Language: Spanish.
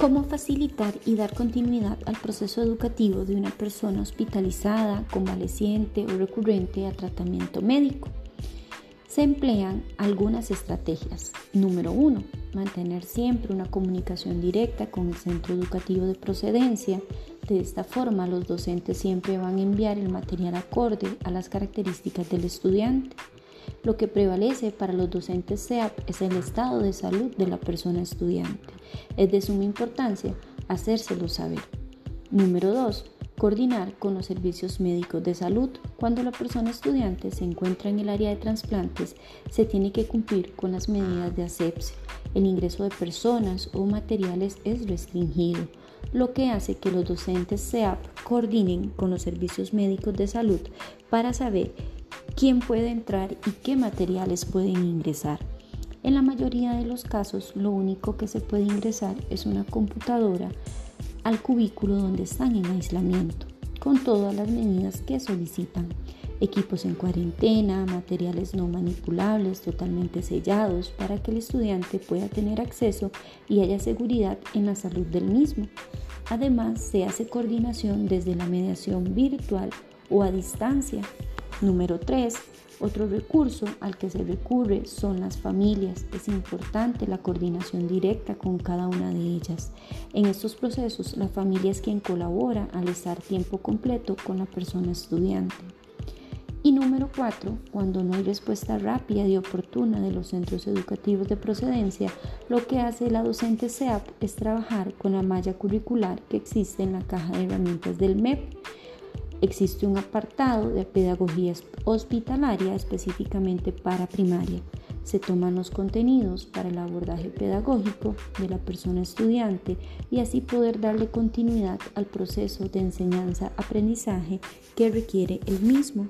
cómo facilitar y dar continuidad al proceso educativo de una persona hospitalizada, convaleciente o recurrente a tratamiento médico. Se emplean algunas estrategias. Número 1. Mantener siempre una comunicación directa con el centro educativo de procedencia. De esta forma, los docentes siempre van a enviar el material acorde a las características del estudiante. Lo que prevalece para los docentes SEAP es el estado de salud de la persona estudiante. Es de suma importancia hacérselo saber. Número 2. Coordinar con los servicios médicos de salud. Cuando la persona estudiante se encuentra en el área de trasplantes, se tiene que cumplir con las medidas de asepsia. El ingreso de personas o materiales es restringido, lo que hace que los docentes SEAP coordinen con los servicios médicos de salud para saber quién puede entrar y qué materiales pueden ingresar. En la mayoría de los casos, lo único que se puede ingresar es una computadora al cubículo donde están en aislamiento, con todas las medidas que solicitan. Equipos en cuarentena, materiales no manipulables totalmente sellados para que el estudiante pueda tener acceso y haya seguridad en la salud del mismo. Además, se hace coordinación desde la mediación virtual o a distancia Número 3. Otro recurso al que se recurre son las familias. Es importante la coordinación directa con cada una de ellas. En estos procesos, la familia es quien colabora al estar tiempo completo con la persona estudiante. Y número 4, cuando no hay respuesta rápida y oportuna de los centros educativos de procedencia, lo que hace la docente SEAP es trabajar con la malla curricular que existe en la caja de herramientas del MEP Existe un apartado de pedagogía hospitalaria específicamente para primaria. Se toman los contenidos para el abordaje pedagógico de la persona estudiante y así poder darle continuidad al proceso de enseñanza-aprendizaje que requiere el mismo.